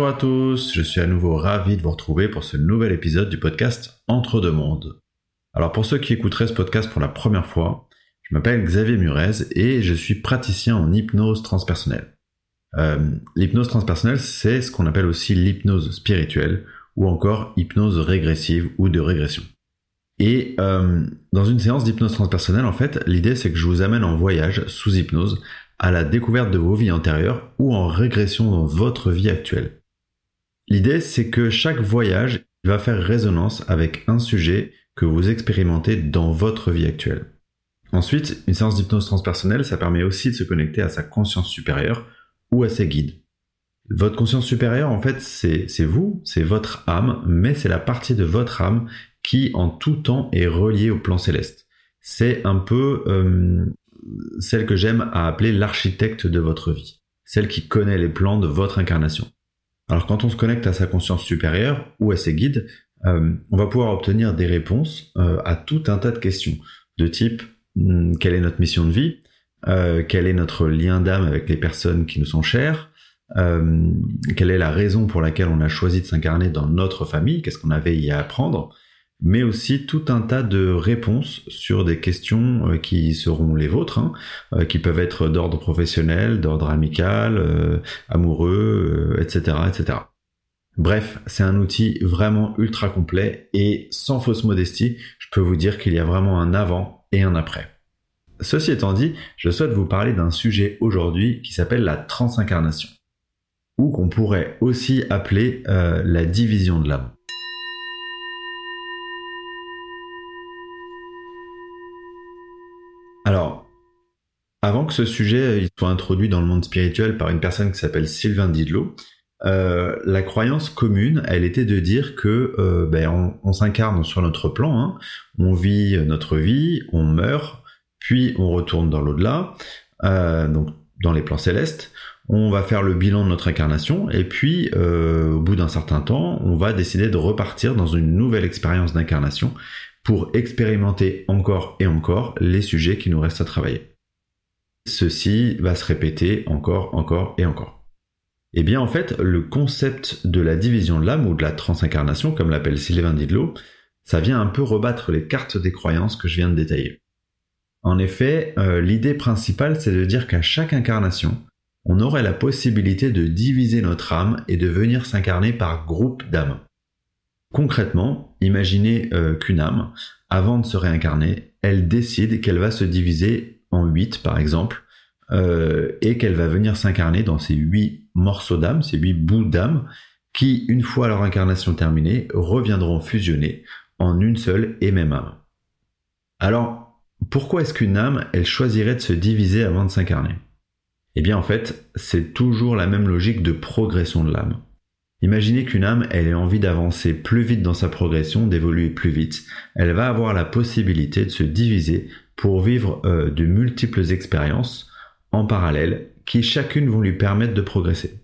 Bonjour à tous, je suis à nouveau ravi de vous retrouver pour ce nouvel épisode du podcast Entre deux mondes. Alors pour ceux qui écouteraient ce podcast pour la première fois, je m'appelle Xavier Murez et je suis praticien en hypnose transpersonnelle. Euh, l'hypnose transpersonnelle, c'est ce qu'on appelle aussi l'hypnose spirituelle ou encore hypnose régressive ou de régression. Et euh, dans une séance d'hypnose transpersonnelle, en fait, l'idée c'est que je vous amène en voyage sous hypnose à la découverte de vos vies antérieures ou en régression dans votre vie actuelle. L'idée, c'est que chaque voyage va faire résonance avec un sujet que vous expérimentez dans votre vie actuelle. Ensuite, une séance d'hypnose transpersonnelle, ça permet aussi de se connecter à sa conscience supérieure ou à ses guides. Votre conscience supérieure, en fait, c'est vous, c'est votre âme, mais c'est la partie de votre âme qui, en tout temps, est reliée au plan céleste. C'est un peu euh, celle que j'aime à appeler l'architecte de votre vie, celle qui connaît les plans de votre incarnation. Alors quand on se connecte à sa conscience supérieure ou à ses guides, euh, on va pouvoir obtenir des réponses euh, à tout un tas de questions. De type hmm, quelle est notre mission de vie, euh, quel est notre lien d'âme avec les personnes qui nous sont chères, quelle est la raison pour laquelle on a choisi de s'incarner dans notre famille, qu'est-ce qu'on avait y à apprendre, mais aussi tout un tas de réponses sur des questions euh, qui seront les vôtres, hein, euh, qui peuvent être d'ordre professionnel, d'ordre amical, euh, amoureux, etc., etc. Bref, c'est un outil vraiment ultra complet et sans fausse modestie, je peux vous dire qu'il y a vraiment un avant et un après. Ceci étant dit, je souhaite vous parler d'un sujet aujourd'hui qui s'appelle la transincarnation, ou qu'on pourrait aussi appeler la division de l'âme. Avant que ce sujet soit introduit dans le monde spirituel par une personne qui s'appelle Sylvain Didlot, euh, la croyance commune, elle était de dire que euh, ben, on, s'incarne sur notre plan, hein. on vit notre vie, on meurt, puis on retourne dans l'au-delà, euh, donc dans les plans célestes. On va faire le bilan de notre incarnation et puis au bout d'un certain temps, on va décider de repartir dans une nouvelle expérience d'incarnation pour expérimenter encore et encore les sujets qui nous restent à travailler. Ceci va se répéter encore, encore et encore. Eh bien en fait, le concept de la division de l'âme ou de la transincarnation, comme l'appelle Sylvain Didlot, ça vient un peu rebattre les cartes des croyances que je viens de détailler. En effet, euh, l'idée principale, c'est de dire qu'à chaque incarnation, on aurait la possibilité de diviser notre âme et de venir s'incarner par groupe d'âmes. Concrètement, imaginez euh, qu'une âme, avant de se réincarner, elle décide qu'elle va se diviser en huit, par exemple, euh, et qu'elle va venir s'incarner dans ces huit morceaux d'âme, ces huit bouts d'âme, qui, une fois leur incarnation terminée, reviendront fusionner en une seule et même âme. Alors, pourquoi est-ce qu'une âme, elle choisirait de se diviser avant de s'incarner? Eh bien, en fait, c'est toujours la même logique de progression de l'âme. Imaginez qu'une âme, ait envie d'avancer plus vite dans sa progression, d'évoluer plus vite. Elle va avoir la possibilité de se diviser pour vivre euh, de multiples expériences en parallèle qui chacune vont lui permettre de progresser.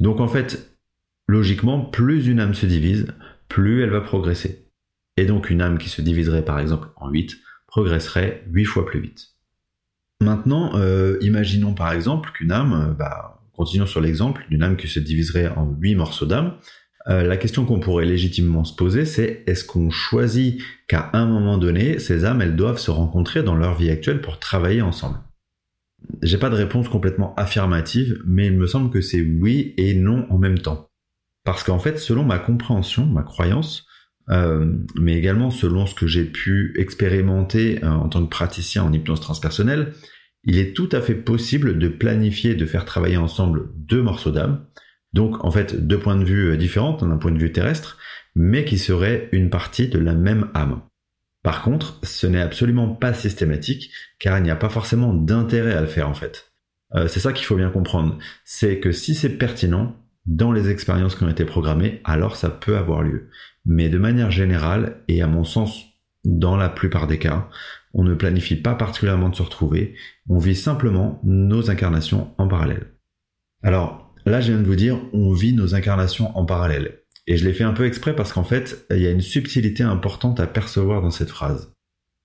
Donc en fait, logiquement, plus une âme se divise, plus elle va progresser. Et donc une âme qui se diviserait par exemple en 8 progresserait 8 fois plus vite. Maintenant, euh, imaginons par exemple qu'une âme, euh, bah, Continuons sur l'exemple d'une âme qui se diviserait en huit morceaux d'âme. Euh, la question qu'on pourrait légitimement se poser, c'est est-ce qu'on choisit qu'à un moment donné, ces âmes, elles doivent se rencontrer dans leur vie actuelle pour travailler ensemble? J'ai pas de réponse complètement affirmative, mais il me semble que c'est oui et non en même temps. Parce qu'en fait, selon ma compréhension, ma croyance, euh, mais également selon ce que j'ai pu expérimenter euh, en tant que praticien en hypnose transpersonnelle, il est tout à fait possible de planifier, de faire travailler ensemble deux morceaux d'âme, donc en fait deux points de vue euh, différents d'un point de vue terrestre, mais qui seraient une partie de la même âme. Par contre, ce n'est absolument pas systématique, car il n'y a pas forcément d'intérêt à le faire en fait. Euh, c'est ça qu'il faut bien comprendre, c'est que si c'est pertinent, dans les expériences qui ont été programmées, alors ça peut avoir lieu. Mais de manière générale, et à mon sens dans la plupart des cas, on ne planifie pas particulièrement de se retrouver, on vit simplement nos incarnations en parallèle. Alors, là je viens de vous dire, on vit nos incarnations en parallèle. Et je l'ai fait un peu exprès parce qu'en fait, il y a une subtilité importante à percevoir dans cette phrase.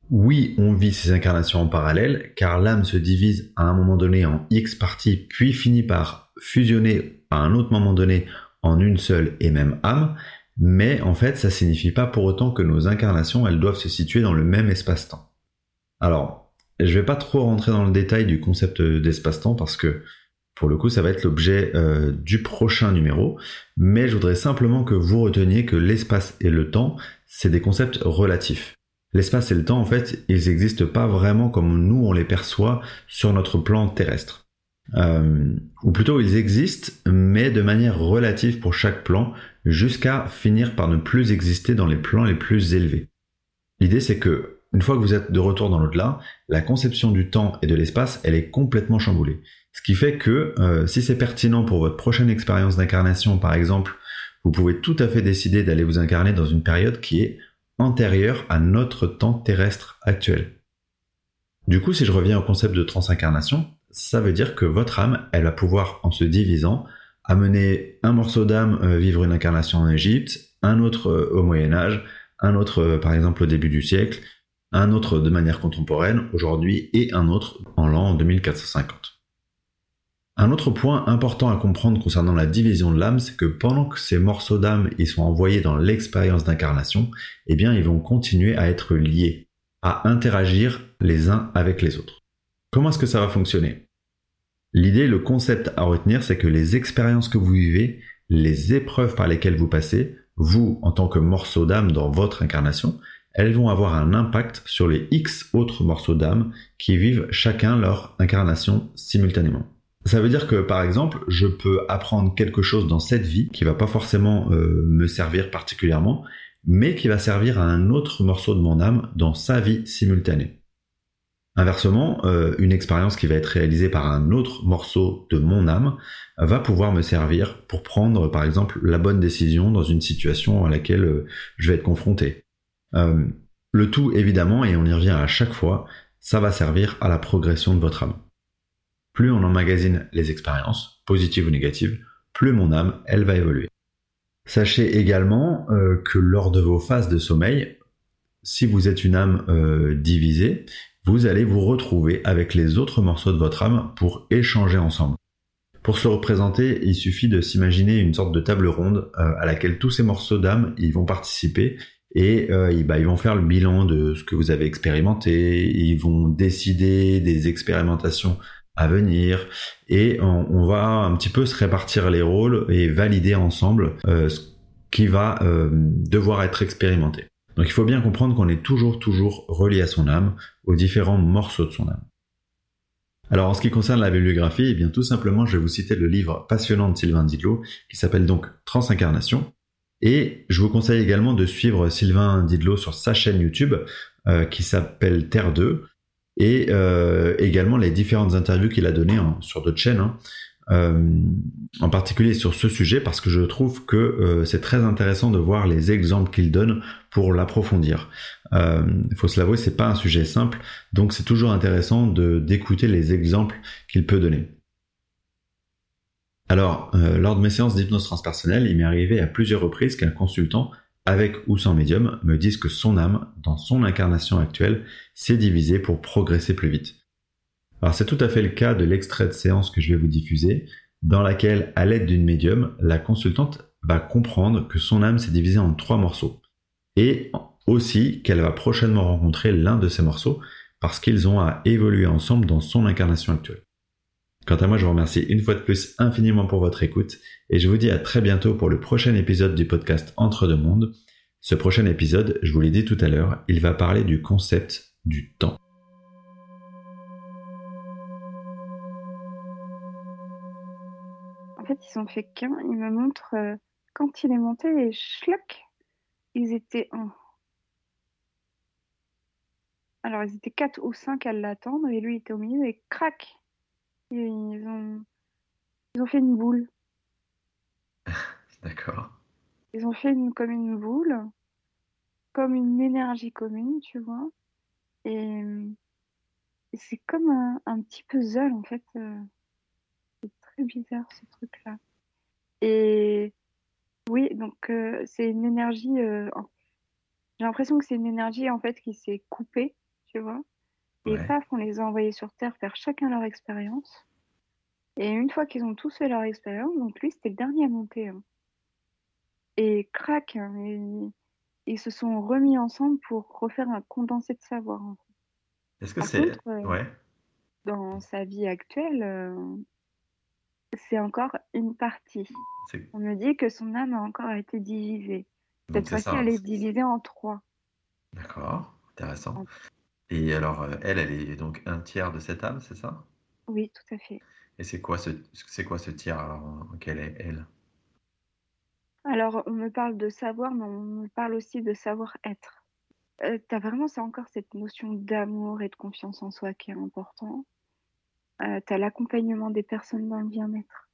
Oui, on vit ces incarnations en parallèle, car l'âme se divise à un moment donné en X parties, puis finit par fusionner à un autre moment donné en une seule et même âme, mais en fait ça signifie pas pour autant que nos incarnations elles doivent se situer dans le même espace-temps. Alors, je vais pas trop rentrer dans le détail du concept d'espace-temps parce que pour le coup, ça va être l'objet euh, du prochain numéro, mais je voudrais simplement que vous reteniez que l'espace et le temps, c'est des concepts relatifs. L'espace et le temps, en fait, ils n'existent pas vraiment comme nous on les perçoit sur notre plan terrestre. Euh, ou plutôt, ils existent, mais de manière relative pour chaque plan, jusqu'à finir par ne plus exister dans les plans les plus élevés. L'idée, c'est que une fois que vous êtes de retour dans l'au-delà, la conception du temps et de l'espace, elle est complètement chamboulée. Ce qui fait que euh, si c'est pertinent pour votre prochaine expérience d'incarnation, par exemple, vous pouvez tout à fait décider d'aller vous incarner dans une période qui est antérieure à notre temps terrestre actuel. Du coup, si je reviens au concept de transincarnation, ça veut dire que votre âme, elle va pouvoir, en se divisant, amener un morceau d'âme euh, vivre une incarnation en Égypte, un autre euh, au Moyen Âge, un autre par exemple au début du siècle, un autre de manière contemporaine aujourd'hui et un autre en l'an 2450. Un autre point important à comprendre concernant la division de l'âme, c'est que pendant que ces morceaux d'âme y sont envoyés dans l'expérience d'incarnation, eh bien ils vont continuer à être liés, à interagir les uns avec les autres. Comment est-ce que ça va fonctionner? L'idée, le concept à retenir, c'est que les expériences que vous vivez, les épreuves par lesquelles vous passez, vous en tant que morceau d'âme dans votre incarnation, elles vont avoir un impact sur les X autres morceaux d'âme qui vivent chacun leur incarnation simultanément. Ça veut dire que par exemple, je peux apprendre quelque chose dans cette vie qui va pas forcément euh, me servir particulièrement, mais qui va servir à un autre morceau de mon âme dans sa vie simultanée. Inversement, euh, une expérience qui va être réalisée par un autre morceau de mon âme va pouvoir me servir pour prendre par exemple la bonne décision dans une situation à laquelle euh, je vais être confronté. Euh, le tout, évidemment, et on y revient à chaque fois, ça va servir à la progression de votre âme. Plus on emmagasine les expériences, positives ou négatives, plus mon âme, elle va évoluer. Sachez également euh, que lors de vos phases de sommeil, si vous êtes une âme euh, divisée, vous allez vous retrouver avec les autres morceaux de votre âme pour échanger ensemble. Pour se représenter, il suffit de s'imaginer une sorte de table ronde à laquelle tous ces morceaux d'âme vont participer et euh, bah, ils vont faire le bilan de ce que vous avez expérimenté, ils vont décider des expérimentations à venir et on, va un petit peu se répartir les rôles et valider ensemble euh, ce qui va euh, devoir être expérimenté. Donc il faut bien comprendre qu'on est toujours toujours relié à son âme, aux différents morceaux de son âme. Alors en ce qui concerne la bibliographie, eh bien tout simplement je vais vous citer le livre passionnant de Sylvain Didlot qui s'appelle donc Transincarnation et je vous conseille également de suivre Sylvain Didlot sur sa chaîne YouTube euh, qui s'appelle Terre 2 et euh, également les différentes interviews qu'il a données sur d'autres chaînes, hein. euh, en particulier sur ce sujet parce que je trouve que c'est très intéressant de voir les exemples qu'il donne pour l'approfondir. Il faut se l'avouer, c'est pas un sujet simple, donc c'est toujours intéressant d'écouter les exemples qu'il peut donner. Alors, euh, lors de mes séances d'hypnose transpersonnelle, il m'est arrivé à plusieurs reprises qu'un consultant, avec ou sans médium, me dise que son âme, dans son incarnation actuelle, s'est divisée pour progresser plus vite. Alors c'est tout à fait le cas de l'extrait de séance que je vais vous diffuser, dans laquelle, à l'aide d'une médium, la consultante va comprendre que son âme s'est divisée en trois morceaux. Et aussi qu'elle va prochainement rencontrer l'un de ces morceaux parce qu'ils ont à évoluer ensemble dans son incarnation actuelle. Quant à moi, je vous remercie une fois de plus infiniment pour votre écoute et je vous dis à très bientôt pour le prochain épisode du podcast Entre deux mondes. Ce prochain épisode, je vous l'ai dit tout à l'heure, il va parler du concept du temps. En fait, ils ont fait qu'un, ils me montrent euh, quand il est monté et schlock, ils étaient un. Alors, ils étaient quatre ou cinq à l'attendre et lui était au milieu et crac, ils ont, ils ont fait une boule. D'accord. Ils ont fait une, comme une boule, comme une énergie commune, tu vois. Et, c'est comme un, petit puzzle, en fait. Euh, c'est très bizarre, ce truc-là. Et oui, donc euh, c'est une énergie. Euh, j'ai l'impression que c'est une énergie, en fait, qui s'est coupée, tu vois. Et paf, on les a envoyés sur Terre faire chacun leur expérience. Et une fois qu'ils ont tous fait leur expérience, donc lui, c'était le dernier à monter. hein. Et crac, hein, ils, ils se sont remis ensemble pour refaire un condensé de savoir. en fait. Est-ce que Par c'est... contre, euh, Ouais, dans sa vie actuelle, euh, c'est encore une partie. c'est... On me dit que son âme a encore été divisée. Donc Cette c'est fois-ci, ça. elle est divisée en trois. D'accord, intéressant. Et alors, euh, elle, elle est donc un tiers de cette âme, c'est ça? Oui, tout à fait. Et c'est quoi ce, c'est quoi ce tiers alors en- quelle est elle? Alors, on me parle de savoir, mais on me parle aussi de savoir-être. Euh, t'as vraiment, c'est encore cette notion d'amour et de confiance en soi qui est important. Euh, t'as l'accompagnement des personnes dans le bien-être.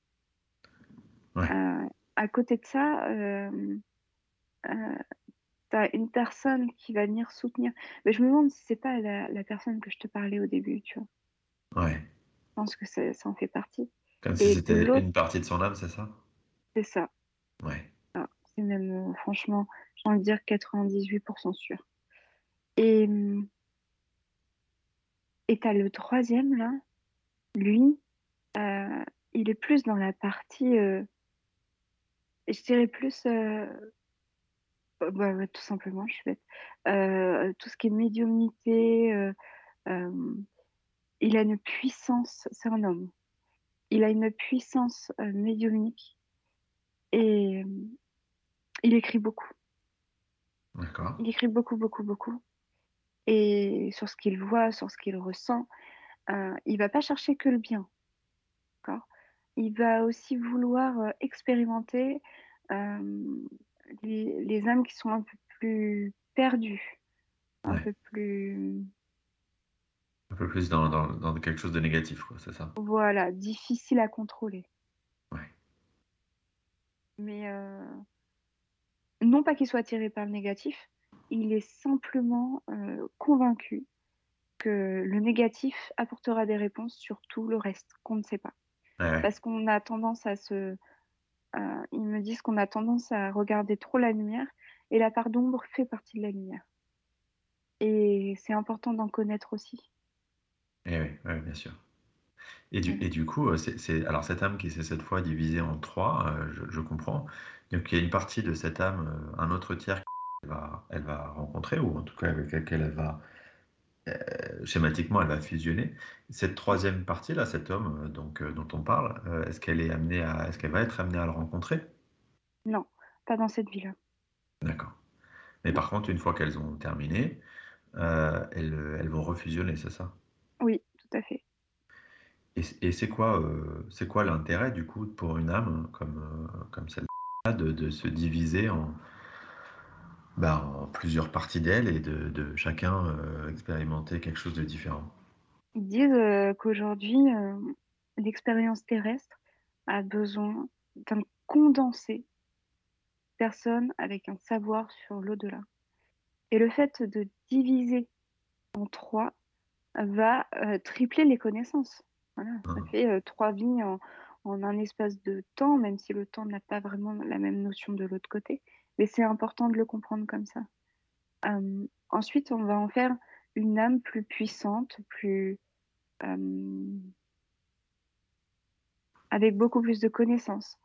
Ouais. Euh, à côté de ça, une personne qui va venir soutenir. Mais je me demande si c'est pas la, la personne que je te parlais au début, tu vois. Ouais. Je pense que ça, ça en fait partie. Comme Et si c'était une partie de son âme, c'est ça? C'est ça. Ouais. C'est même, euh, franchement, j'ai envie de dire 98% sûr. Et hum, et t'as le troisième, là, lui, euh, il est plus dans la partie, euh, je dirais plus, euh, bah, bah, tout simplement, je suis bête, Euh, tout ce qui est médiumnité, euh, euh, il a une puissance, c'est un homme, il a une puissance médiumnique et il écrit beaucoup. D'accord. Il écrit beaucoup, beaucoup, beaucoup. Et sur ce qu'il voit, sur ce qu'il ressent, il va pas chercher que le bien. D'accord? Il va aussi vouloir expérimenter les, les âmes qui sont un peu plus perdues, un Ouais. peu plus, Un peu plus dans, dans, dans quelque chose de négatif, quoi, c'est ça? voilà, difficiles à contrôler. Ouais. Mais euh, non pas qu'il soit attiré par le négatif, il est simplement euh, convaincu que le négatif apportera des réponses sur tout le reste qu'on ne sait pas. Ouais. Parce qu'on a tendance à se... euh, ils me disent qu'on a tendance à regarder trop la lumière et la part d'ombre fait partie de la lumière. Et c'est important d'en connaître aussi. Eh oui, ouais, bien sûr. Et du, et du coup, euh, c'est, c'est- alors cette âme qui s'est cette fois divisée en trois, euh, je, je comprends. Donc il y a une partie de cette âme, euh, un autre tiers qu'elle va, elle va rencontrer, ou en tout cas avec laquelle elle va, schématiquement, elle va fusionner. Cette troisième partie là, cet homme euh, donc, euh, dont on parle, euh, est-ce qu'elle est amenée à, est-ce qu'elle va être amenée à le rencontrer? Non, pas dans cette vie-là. D'accord. Mais par contre, une fois qu'elles ont terminé, euh, elles, elles vont refusionner, c'est ça? Oui, tout à fait. Et, et c'est quoi, euh, c'est quoi l'intérêt du coup pour une âme comme, euh, comme celle-là de, de se diviser en, bah, en plusieurs parties d'elle et de, de chacun euh, expérimenter quelque chose de différent? Ils disent euh, qu'aujourd'hui, euh, l'expérience terrestre a besoin d'un condensé de personnes avec un savoir sur l'au-delà. Et le fait de diviser en trois va tripler les connaissances. Voilà, ça Ah. fait trois vies en, en un espace de temps, même si le temps n'a pas vraiment la même notion de l'autre côté. Mais c'est important de le comprendre comme ça. Euh, ensuite, on va en faire une âme plus puissante, plus euh, avec beaucoup plus de connaissances.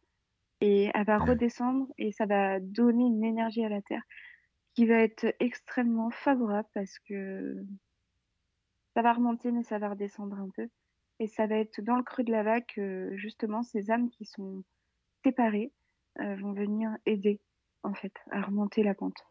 Et elle va redescendre et ça va donner une énergie à la Terre qui va être extrêmement favorable parce que ça va remonter mais ça va redescendre un peu. Et ça va être dans le creux de la vague que justement ces âmes qui sont séparées euh, vont venir aider en fait à remonter la pente.